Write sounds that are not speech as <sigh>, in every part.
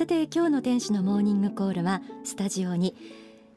さて今日の天使のモーニングコールはスタジオに、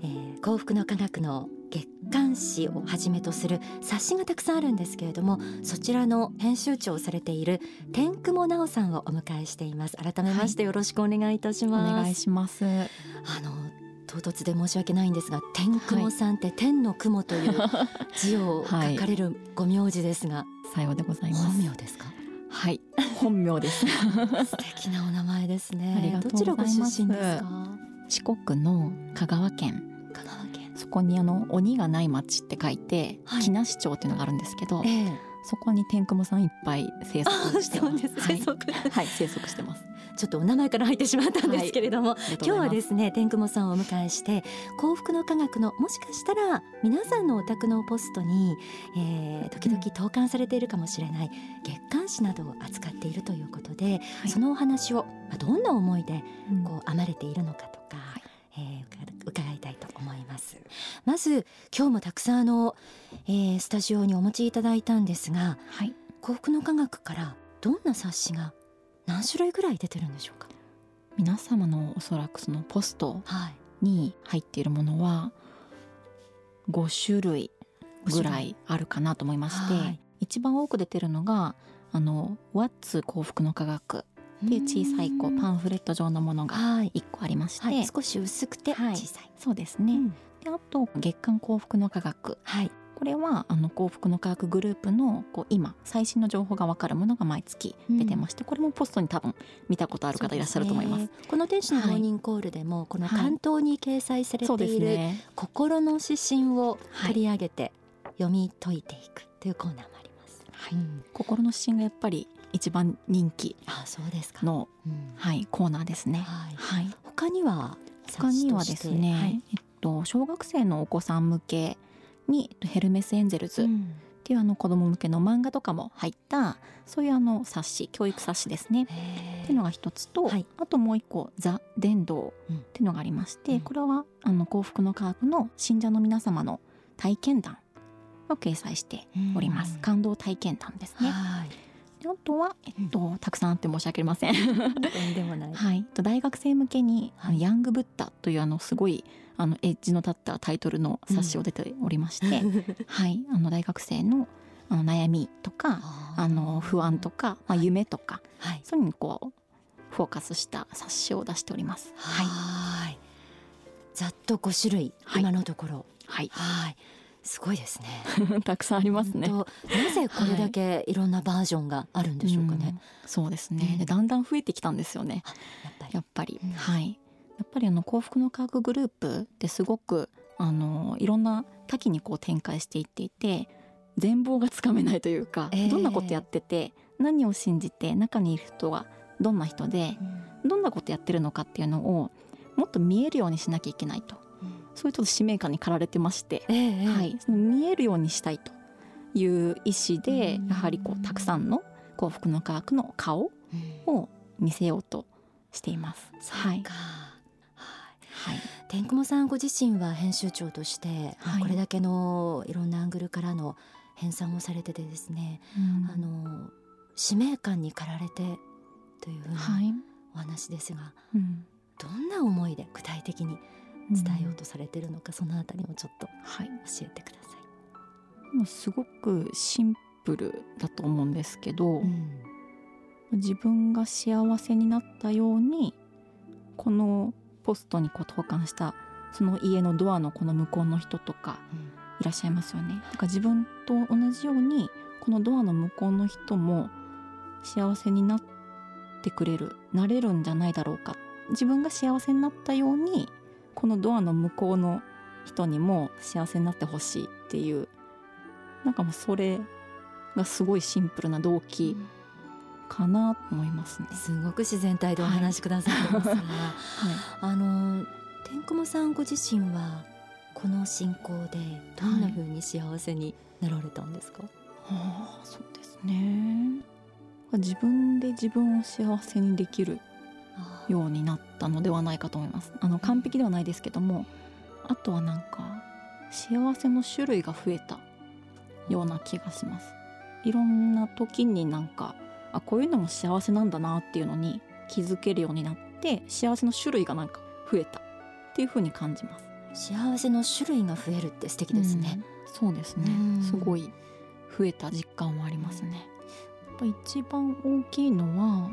えー、幸福の科学の月刊誌をはじめとする冊子がたくさんあるんですけれどもそちらの編集長をされている天久保直さんをお迎えしています。改めましてよろしくお願いいたします、はい、お願いします。あの唐突で申し訳ないんですが天雲さんって天の雲という <laughs> 字を書かれるご名字ですが、はい、さようでございます。本名ですか？はい本名です。素敵なお名前ですね。どちらご出身ですか？四国の香川県。香川県。そこにあの鬼がない町って書いて、はい、木梨町っていうのがあるんですけど、ええ、そこに天雲さんいっぱい生息してます。生息、はい、生息してます。ちょっとお名前から入ってしまったんですけれども、はい、今日はですね天雲さんをお迎えして幸福の科学のもしかしたら皆さんのお宅のポストに、えー、時々投函されているかもしれない月刊誌などを扱っているということで、はい、そのお話を、まあ、どんな思いでこう編まれているのかとか、はい、えー、伺ます。まず今日もたくさんあの、えー、スタジオにお持ちいただいたんですが、はい、幸福の科学からどんな冊子が何種類ぐらい出てるんでしょうか？皆様のおそらくそのポストに入っているものは5種類ぐらいあるかなと思いまして、はい、一番多く出てるのがあの「What's 幸福の科学」っていう小さいこうパンフレット状のものが1個ありまして、はい。はい、少し薄くて小さい、はい、そうですね、うん、であと月刊幸福の科学、はい、これはあの幸福の科学グループのこう今最新の情報がわかるものが毎月出てまして、うん、これもポストに多分見たことある方いらっしゃると思います。すね、この天使のモーニングコールでも、はい、この関東に掲載されている、ね、心の指針を取り上げて読み解いていくというコーナーもあります。はい、うん、心の指針がやっぱり一番人気の、うん、はい、コーナーですね。はい、はい、他には他にはですね、はい、えっと小学生のお子さん向けにヘルメスエンゼルズっていうあの子供向けの漫画とかも入ったそういうあの冊子教育冊子ですね。っていうのが一つと、はい、あともう一個「ザ・伝道」っていうのがありまして、うん、これはあの幸福の科学の信者の皆様の体験談を掲載しております、うん、感動体験談ですね。はいあとは、えっと、う。ん、たくさんあって申し訳ありません。でもない。はい、大学生向けに、はい、ヤングブッダという。あのすごいあのエッジの立ったタイトルの冊子を出ておりまして、う。ん、はいあの大学生のあの悩みとかあの不安とか、まあ、夢とか、はい、そう。いう。のにこう。フォーカスした冊子を出しております。はい。ざっと5種類、はい今のところ。はい。はい。すごいですね。<laughs> たくさんありますね。なぜこれだけいろんなバージョンがあるんでしょうかね。はいうん、そうですね、うん、だんだん増えてきたんですよね。やっぱり。うん、はい。やっぱりあの幸福の科学グループってすごくあのいろんな多岐にこう展開していっていて全貌がつかめないというか、えー、どんなことやってて何を信じて中にいる人はどんな人で、うん、どんなことやってるのかっていうのをもっと見えるようにしなきゃいけないと、うん、そういうちょっと使命感に駆られてまして、えー、はい、その見えるようにしたいという意思で、やはりこうたくさんの幸福の科学の顔を見せようとしています。はい、はい、天雲さんご自身は編集長として、はい、これだけのいろんなアングルからの編纂をされててですね、うん、あの使命感に駆られてというふうなお話ですが、はいうん、どんな思いで具体的に伝えようとされてるのか、うん、そのあたりもちょっと教えてください。もうすごくシンプルだと思うんですけど、自分が幸せになったようにこのポストにこう投函したその家のドアのこの向こうの人とかいらっしゃいますよね。だから自分と同じようにこのドアの向こうの人も幸せになってくれるなれるんじゃないだろうか。自分が幸せになったようにこのドアの向こうの人にも幸せになってほしいっていうなんかもうそれがすごいシンプルな動機かなと思いますね。すごく自然体でお話しくださってますが、はい、あの天雲さんご自身はこの信仰でどんな風に幸せになられたんですか、はい、あそうですね。自分で自分を幸せにできるようになったのではないかと思います。あの完璧ではないですけどもあとはなんか幸せの種類が増えたような気がします。いろんな時になんかあこういうのも幸せなんだなっていうのに気づけるようになっって幸せの種類がなんか増えたっていう風に感じます。幸せの種類が増えるって素敵ですね、うん、そうですね、すごい増えた実感はありますね、やっぱ一番大きいのは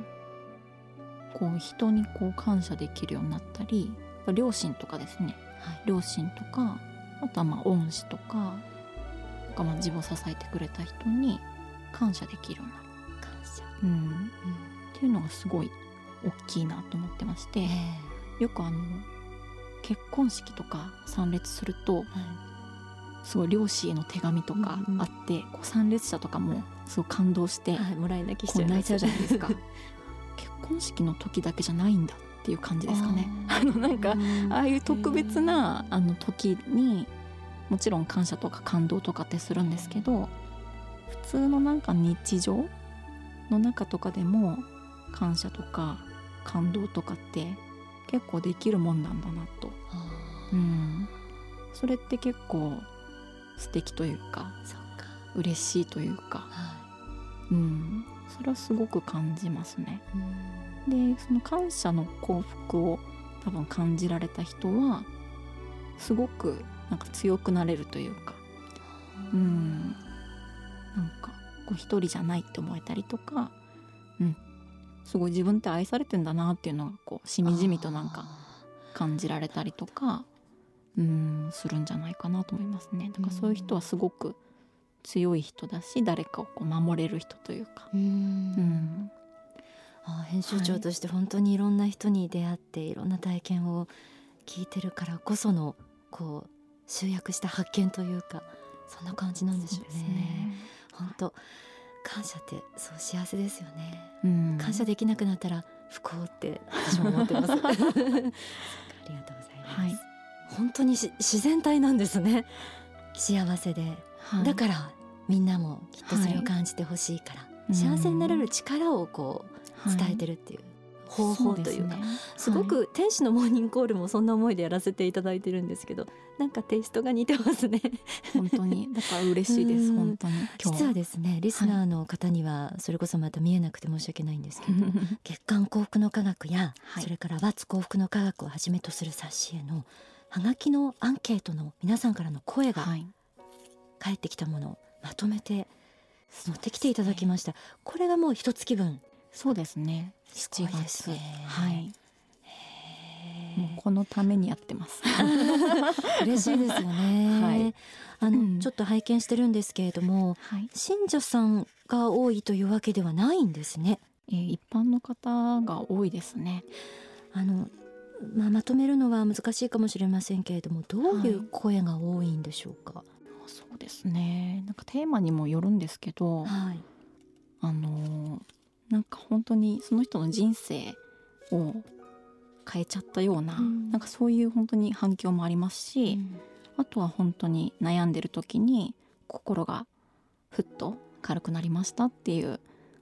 こう人にこう感謝できるようになったり両親とかですね、はい、両親とかあとはまあ恩師とかかまあ自分を支えてくれた人に感謝できるようになる。感謝、うん、うん、っていうのがすごい大きいなと思ってまして、よくあの結婚式とか参列すると、はい、すごい両親への手紙とかあって、うんうん、こう参列者とかもすごい感動して、はい、もらい泣きしちゃ泣いちゃうじゃないですか。結 <laughs> 婚式の時だけじゃないんだっていう感じですかね。あのなんかああいう特別なあの時にもちろん感謝とか感動とかってするんですけど普通のなんか日常の中とかでも感謝とか感動とかって結構できるもんなんだなと、うん、それって結構素敵というか。嬉しいというか、はい、うん、それはすごく感じますね。でその感謝の幸福を多分感じられた人はすごくなんか強くなれるというかうん。なんかこう一人じゃないって思えたりとかうん。すごい自分って愛されてんだなっていうのがこうしみじみとなんか感じられたりとかうんするんじゃないかなと思いますね。だからそういう人はすごく強い人だし誰かをこう守れる人というか。うん。あ編集長として本当にいろんな人に出会っていろんな体験を聞いてるからこそのこう集約した発見というかそんな感じなんでしょうね。ね。本当感謝ってそう幸せですよね、うん、感謝できなくなったら不幸って私も思ってます。<laughs> ありがとうございます、はい、本当に自然体なんですね。幸せで、はい、だからみんなもきっとそれを感じてほしいから、はい、幸せになれる力をこう伝えてるっていう、方法というか、ね、すごく天使のモーニングコールもそんな思いでやらせていただいてるんですけど <laughs> なんかテイストが似てますね。本当に。だから嬉しいです本当に。実はですねリスナーの方にはそれこそまた見えなくて申し訳ないんですけど、<laughs> 月刊幸福の科学や、はい、それからバツ幸福の科学をはじめとする冊子へのはがきのアンケートの皆さんからの声が返ってきたものをまとめて持ってきていただきました、ね、これがもう一月分。そうですね。7月、ね、はい。もうこのためにやってます。<laughs> 嬉しいですよね、はい、あの、うん、ちょっと拝見してるんですけれども、はい、信者さんが多いというわけではないんですね、えー、一般の方が多いですね。あのまあ、まとめるのは難しいかもしれませんけれどもどういう声が多いんでしょうか、はい、そうですね。なんかテーマにもよるんですけど、はい、あのなんか本当にその人の人生を変えちゃったような、うん、なんかそういう本当に反響もありますし、うん、あとは本当に悩んでる時に心がふっと軽くなりましたっていう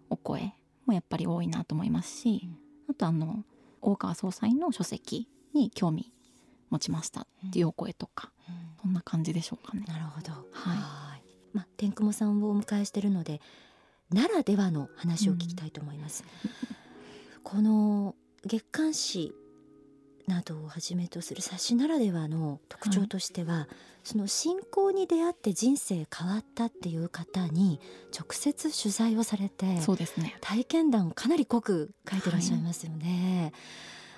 お声もやっぱり多いなと思いますし、うん、あとあの大川総裁の書籍に興味持ちましたっていうお声とか、そんな感じでしょうかね。なるほど。はい。まあ、天雲さんをお迎えしてるのでならではの話を聞きたいと思います。うん、この月刊誌などをはじめとする冊子ならではの特徴としては、はい、その信仰に出会って人生変わったっていう方に直接取材をされてそうです、ね、体験談かなり濃く書いてらっしゃいますよね。はい、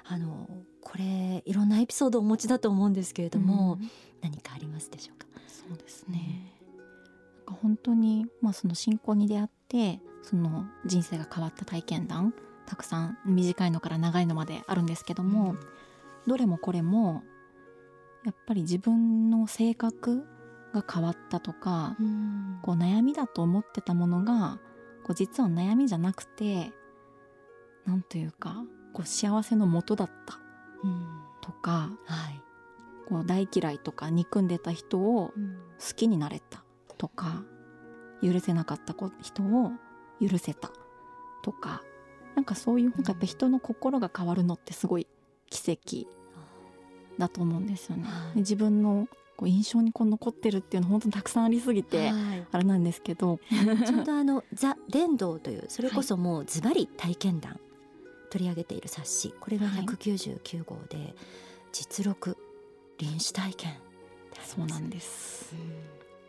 あのこれいろんなエピソードをお持ちだと思うんですけれども、うん、何かありますでしょうか？そうですね、うん、本当に、まあ、その信仰に出会ってその人生が変わった体験談たくさん短いのから長いのまであるんですけども、うん、どれもこれもやっぱり自分の性格が変わったとか、うん、こう悩みだと思ってたものがこう実は悩みじゃなくてなんというかこう幸せの元だった。とか、うんはい、こう大嫌いとか憎んでた人を好きになれた。とか、許せなかった人を許せた。とかなんかそういうやっぱ人の心が変わるのってすごい奇跡だと思うんですよね。で自分のこう印象にこう残ってるっていうの本当にたくさんありすぎて、あれなんですけど、ちょうどあの「ザ・伝道」というそれこそもうズバリ体験談取り上げている冊子。これが199号で、はい、実録臨死体験。そうなんです、うん、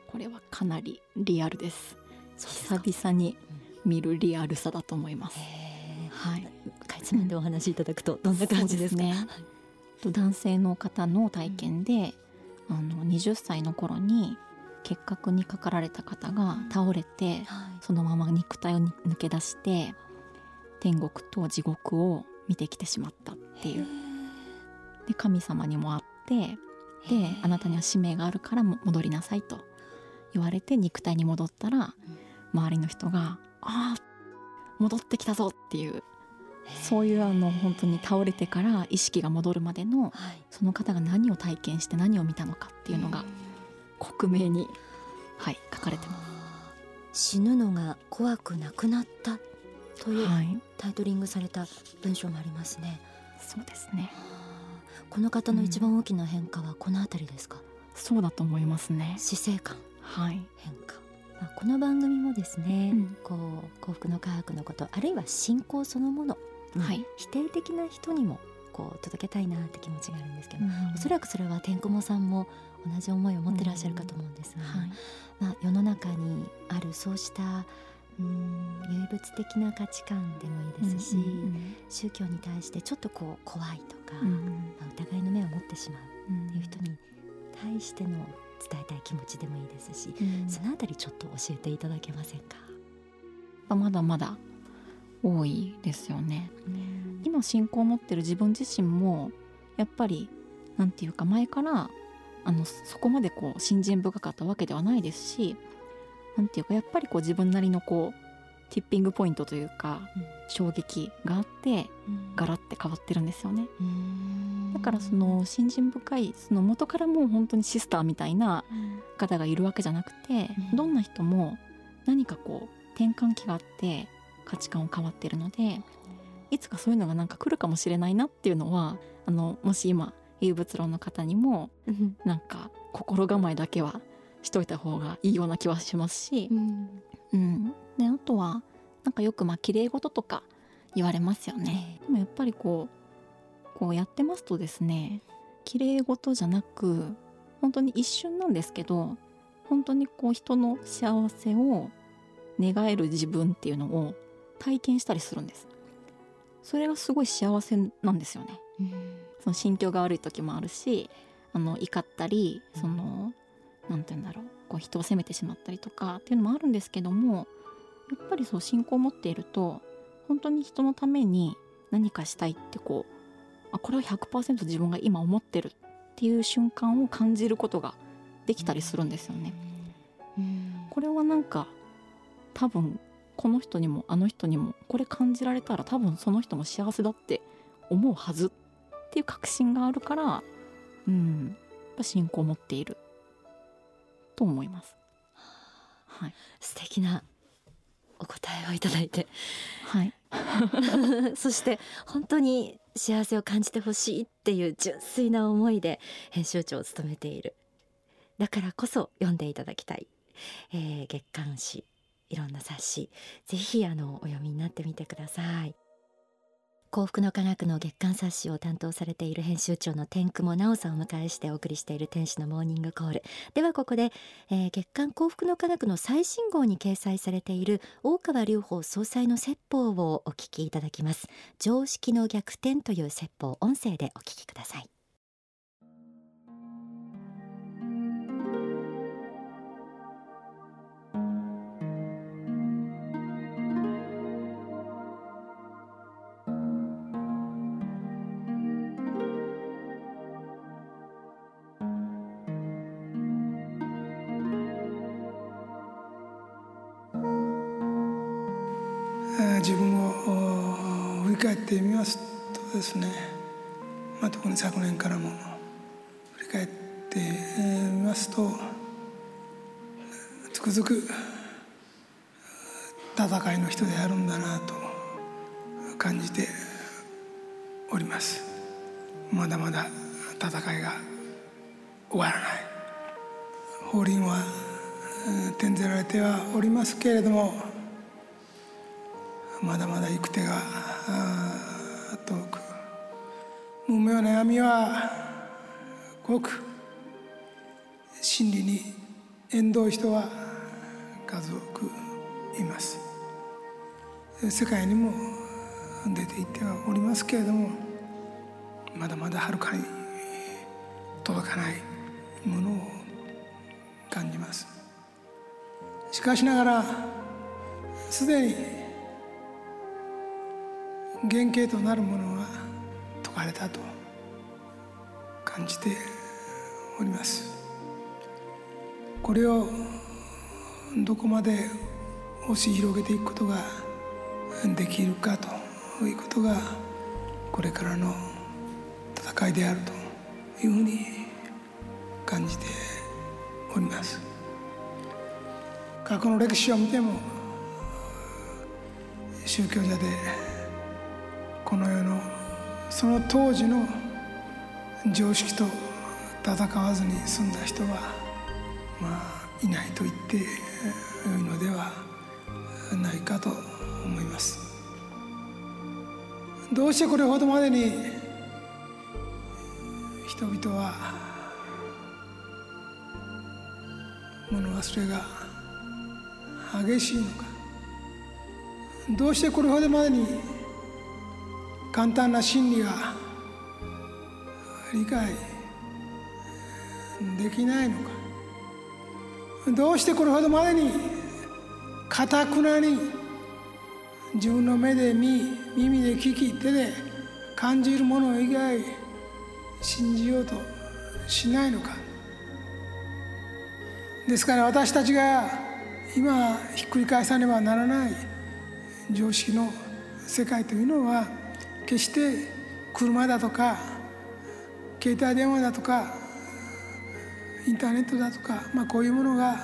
これはかなりリアルです。久々に見るリアルさだと思います、はい、かいつまんでお話しいただくとどんな感じですか、ね、男性の方の体験で、うん、あの20歳の頃に結核にかかられた方が倒れて、はい、そのまま肉体を抜け出して天国と地獄を見てきてしまったっていう。で神様にも会ってであなたには使命があるから戻りなさいと言われて肉体に戻ったら周りの人が「ああ戻ってきたぞ」っていうそういうあの本当に倒れてから意識が戻るまでの、その方が何を体験して何を見たのかっていうのが克明に、はい、書かれてます。死ぬのが怖くなくなったという、はい、タイトリングされた文章もありますね。そうですね。この方の一番大きな変化はこの辺りですか？うん、そうだと思いますね。死生観。はい。変化。まあ、この番組もですね、うん、こう幸福の科学のことあるいは信仰そのもの、はい、否定的な人にもこう届けたいなって気持ちがあるんですけど、うん、おそらくそれは天狗もさんも同じ思いを持ってらっしゃるかと思うんですが、はい、まあ、世の中にあるそうしたうん。唯物的な価値観でもいいですし、うんうんうん、宗教に対してちょっとこう怖いとか、うんうん、まあ、疑いの目を持ってしまうっていう人に対しての伝えたい気持ちでもいいですし、うん、そのあたりちょっと教えていただけませんか？まだまだ多いですよね、うん、今信仰を持ってる自分自身もやっぱりなんていうか前からあのそこまでこう信心深かったわけではないですしなんていうかやっぱりこう自分なりのこうティッピングポイントというか、うん、衝撃があって、うん、ガラって変わってるんですよね。だからその信心深いその元からもう本当にシスターみたいな方がいるわけじゃなくて、うん、どんな人も何かこう転換期があって価値観を変わってるのでいつかそういうのがなんか来るかもしれないなっていうのはあのもし今有物論の方にもなんか心構えだけはしといた方がいいような気はしますし、うん、うん、であとはなんかよくまあ綺麗事とか言われますよね。でもやっぱりこうこうやってますとですね綺麗事じゃなく本当に一瞬なんですけど本当にこう人の幸せを願える自分っていうのを体験したりするんです。それがすごい幸せなんですよね。うん、その心境が悪い時もあるしあの怒ったりその何て言うんだろうこう人を責めてしまったりとかっていうのもあるんですけどもやっぱりそう信仰を持っていると本当に人のために何かしたいってこうあこれは100%自分が今思ってるっていう瞬間を感じることができたりするんですよね。これはなんか多分この人にもあの人にもこれ感じられたら多分その人も幸せだって思うはずっていう確信があるからうんやっぱ信仰を持っていると思います。はい、素敵なお答えをいただいて、はい、<laughs> そして本当に幸せを感じてほしいっていう純粋な思いで編集長を務めている。だからこそ読んでいただきたい、えー、月刊誌いろんな冊子ぜひあのお読みになってみてください。幸福の科学の月刊冊子を担当されている編集長の天久も直さんを迎えしてお送りしている天使のモーニングコール。ではここで、えー、月刊幸福の科学の最新号に掲載されている大川隆法総裁の説法をお聞きいただきます。常識の逆転という説法音声でお聞きください。ってみますとですね、まあ、特に昨年からも振り返ってみますとつくづく戦いの人であるんだなと感じております。まだまだ戦いが終わらない。法輪は転ぜられてはおりますけれどもまだまだ行く手が遠く無名な闇は濃く真理に縁遠い人は数多くいます。世界にも出ていってはおりますけれどもまだまだはるかに届かないものを感じます。しかしながらすでに原型となるものは解かれたと感じております。これをどこまで押し広げていくことができるかということがこれからの戦いであるというふうに感じております。過去の歴史を見ても宗教者でこの世のその当時の常識と戦わずに済んだ人はまあいないと言ってよいのではないかと思います。どうしてこれほどまでに人々は物忘れが激しいのか。どうしてこれほどまでに簡単な真理が理解できないのか。どうしてこれほどまでにかたくなに自分の目で見耳で聞き手で感じるもの以外信じようとしないのか。ですから私たちが今ひっくり返さねばならない常識の世界というのは決して車だとか携帯電話だとかインターネットだとか、まあ、こういうものが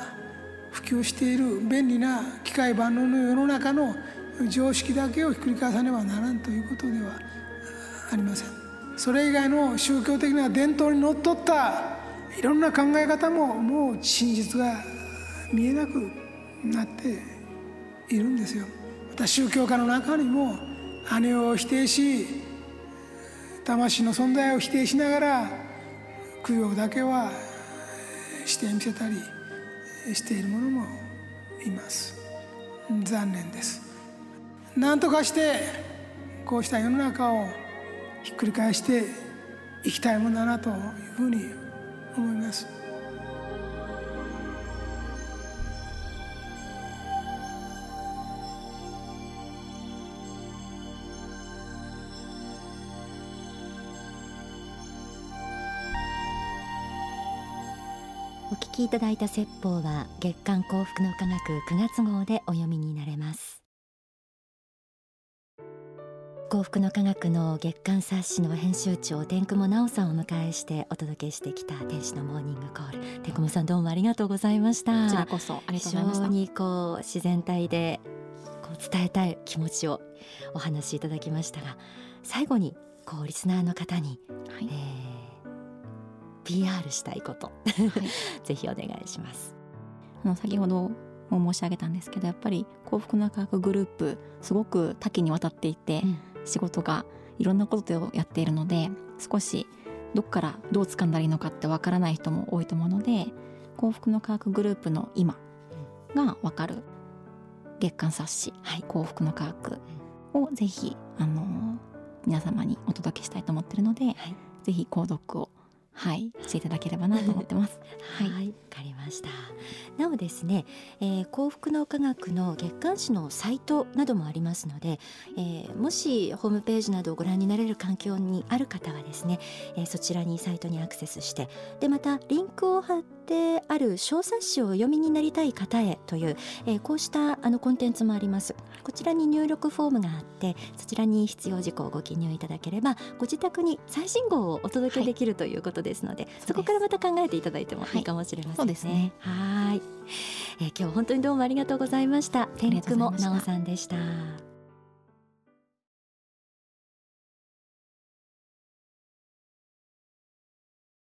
普及している便利な機械万能の世の中の常識だけをひっくり返さねばならんということではありません。それ以外の宗教的な伝統にのっとったいろんな考え方ももう真実が見えなくなっているんですよ。また宗教家の中にも姉を否定し魂の存在を否定しながら供養だけはしてみせたりしている者もいます残念です何とかしてこうした世の中をひっくり返していきたいものだなというふうに思います。お聞きいただいた説法は月刊幸福の科学9月号でお読みになれます。幸福の科学の月刊冊子の編集長天久保直さんをお迎えしてお届けしてきた天使のモーニングコール。天久保さんどうもありがとうございました。こちらこそありがとうございました。非常にこう自然体でこう伝えたい気持ちをお話しいただきましたが最後にこうリスナーの方に、はい、えー、PR したいこと、はい、<laughs> ぜひお願いします。あの先ほども申し上げたんですけどやっぱり幸福な科学グループすごく多岐にわたっていて、うん。仕事がいろんなことをやっているので少しどっからどう掴んだらいいのかってわからない人も多いと思うので幸福の科学グループの今がわかる月刊冊子「はい、幸福の科学」をぜひあの皆様にお届けしたいと思ってるので、はい、ぜひ購読をはいしていただければなと思ってます。はい、わ、はい、かりました。なおですね、えー、幸福の科学の月刊誌のサイトなどもありますので、えー、もしホームページなどをご覧になれる環境にある方はですね、えー、そちらにサイトにアクセスしてでまたリンクを貼ってある小冊子を読みになりたい方へという、えー、こうしたあのコンテンツもありますこちらに入力フォームがあってそちらに必要事項をご記入いただければご自宅に最新号をお届けできるということですので、はい、そこからまた考えていただいてもいいかもしれませんね。ねはい、えー、今日本当にどうもありがとうございました。天久もなおさんでした。